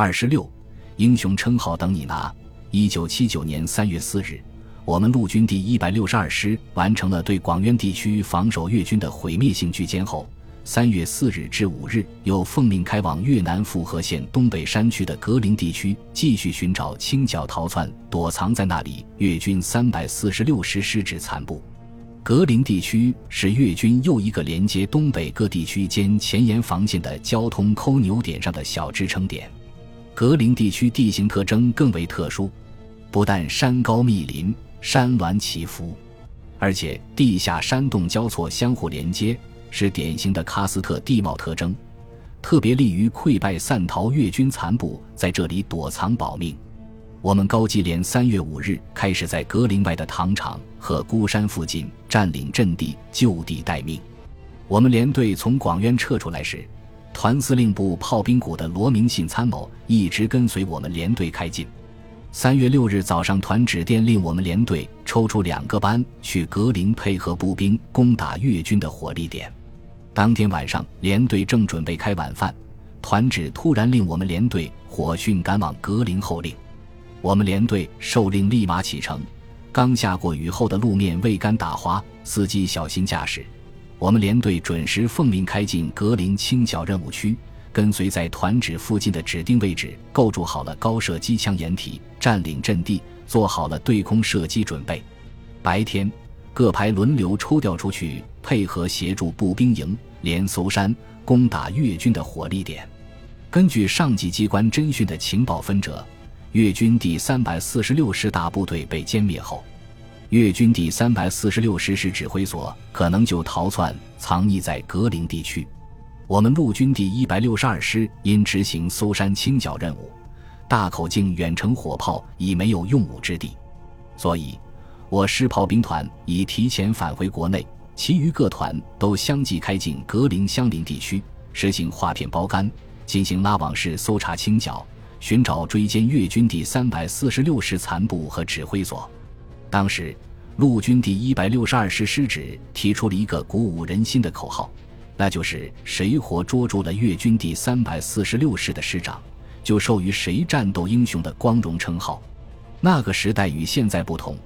二十六，英雄称号等你拿。一九七九年三月四日，我们陆军第一百六十二师完成了对广渊地区防守越军的毁灭性拒歼后，三月四日至五日，又奉命开往越南富河县东北山区的格陵地区，继续寻找清剿逃窜、躲藏在那里越军三百四十六师师指残部。格陵地区是越军又一个连接东北各地区间前沿防线的交通枢纽点上的小支撑点。格陵地区地形特征更为特殊，不但山高密林、山峦起伏，而且地下山洞交错相互连接，是典型的喀斯特地貌特征，特别利于溃败散逃越军残部在这里躲藏保命。我们高级连三月五日开始在格陵外的糖厂和孤山附近占领阵地，就地待命。我们连队从广渊撤出来时。团司令部炮兵股的罗明信参谋一直跟随我们连队开进。三月六日早上，团指电令我们连队抽出两个班去格林配合步兵攻打越军的火力点。当天晚上，连队正准备开晚饭，团指突然令我们连队火迅赶往格林候令。我们连队受令立马启程。刚下过雨后的路面未干打滑，司机小心驾驶。我们连队准时奉命开进格林清剿任务区，跟随在团指附近的指定位置构筑好了高射机枪掩体，占领阵地，做好了对空射击准备。白天，各排轮流抽调出去，配合协助步兵营连搜山，攻打越军的火力点。根据上级机关侦讯的情报分折，越军第三百四十六师大部队被歼灭后。越军第三百四十六师师指挥所可能就逃窜藏匿在格陵地区。我们陆军第一百六十二师因执行搜山清剿任务，大口径远程火炮已没有用武之地，所以我师炮兵团已提前返回国内，其余各团都相继开进格陵相邻地区，实行划片包干，进行拉网式搜查清剿，寻找追歼越军第三百四十六师残部和指挥所。当时，陆军第一百六十二师师指提出了一个鼓舞人心的口号，那就是“谁活捉住了越军第三百四十六师的师长，就授予谁战斗英雄的光荣称号”。那个时代与现在不同，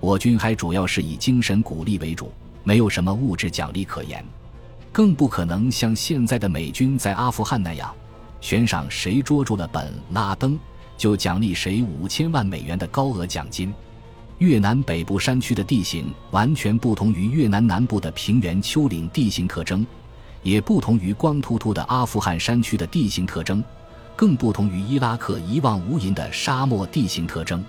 我军还主要是以精神鼓励为主，没有什么物质奖励可言，更不可能像现在的美军在阿富汗那样，悬赏谁捉住了本拉登，就奖励谁五千万美元的高额奖金。越南北部山区的地形完全不同于越南南部的平原丘陵地形特征，也不同于光秃秃的阿富汗山区的地形特征，更不同于伊拉克一望无垠的沙漠地形特征。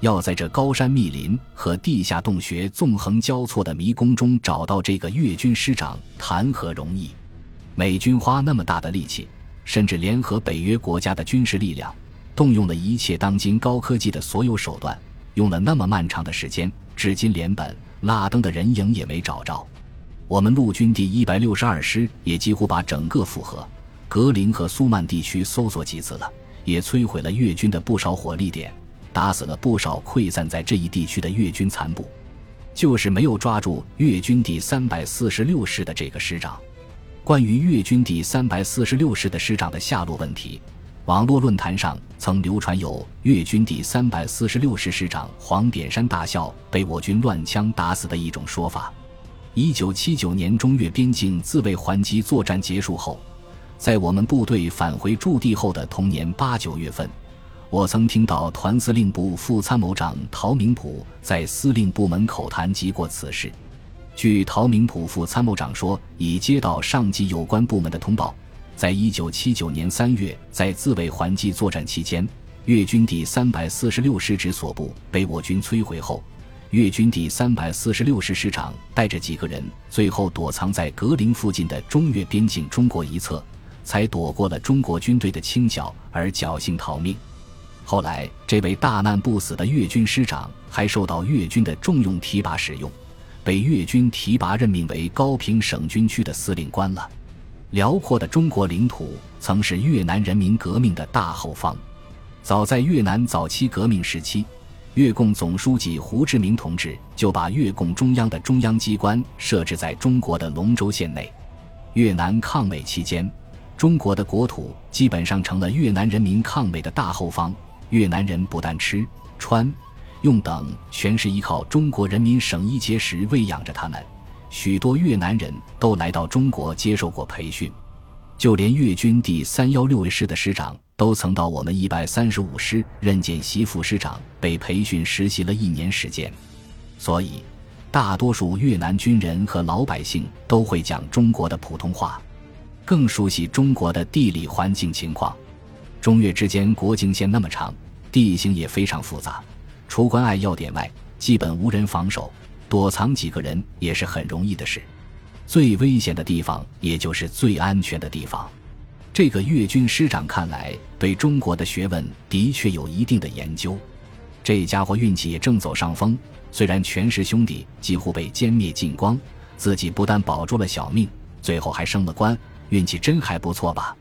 要在这高山密林和地下洞穴纵横交错的迷宫中找到这个越军师长，谈何容易？美军花那么大的力气，甚至联合北约国家的军事力量，动用了一切当今高科技的所有手段。用了那么漫长的时间，至今连本拉登的人影也没找着。我们陆军第一百六十二师也几乎把整个复合、格林和苏曼地区搜索几次了，也摧毁了越军的不少火力点，打死了不少溃散在这一地区的越军残部，就是没有抓住越军第三百四十六师的这个师长。关于越军第三百四十六师的师长的下落问题。网络论坛上曾流传有越军第三百四十六师师长黄典山大校被我军乱枪打死的一种说法。一九七九年中越边境自卫还击作战结束后，在我们部队返回驻地后的同年八九月份，我曾听到团司令部副参谋长陶明普在司令部门口谈及过此事。据陶明普副参谋长说，已接到上级有关部门的通报。在一九七九年三月，在自卫还击作战期间，越军第三百四十六师直所部被我军摧毁后，越军第三百四十六师师长带着几个人，最后躲藏在格陵附近的中越边境中国一侧，才躲过了中国军队的清剿而侥幸逃命。后来，这位大难不死的越军师长还受到越军的重用提拔使用，被越军提拔任命为高平省军区的司令官了。辽阔的中国领土曾是越南人民革命的大后方。早在越南早期革命时期，越共总书记胡志明同志就把越共中央的中央机关设置在中国的龙州县内。越南抗美期间，中国的国土基本上成了越南人民抗美的大后方。越南人不但吃、穿、用等全是依靠中国人民省一节食喂养着他们。许多越南人都来到中国接受过培训，就连越军第三幺六师的师长都曾到我们一百三十五师任见习副师长，被培训实习了一年时间。所以，大多数越南军人和老百姓都会讲中国的普通话，更熟悉中国的地理环境情况。中越之间国境线那么长，地形也非常复杂，除关隘要点外，基本无人防守。躲藏几个人也是很容易的事，最危险的地方也就是最安全的地方。这个越军师长看来对中国的学问的确有一定的研究，这家伙运气也正走上风。虽然全师兄弟几乎被歼灭尽光，自己不但保住了小命，最后还升了官，运气真还不错吧？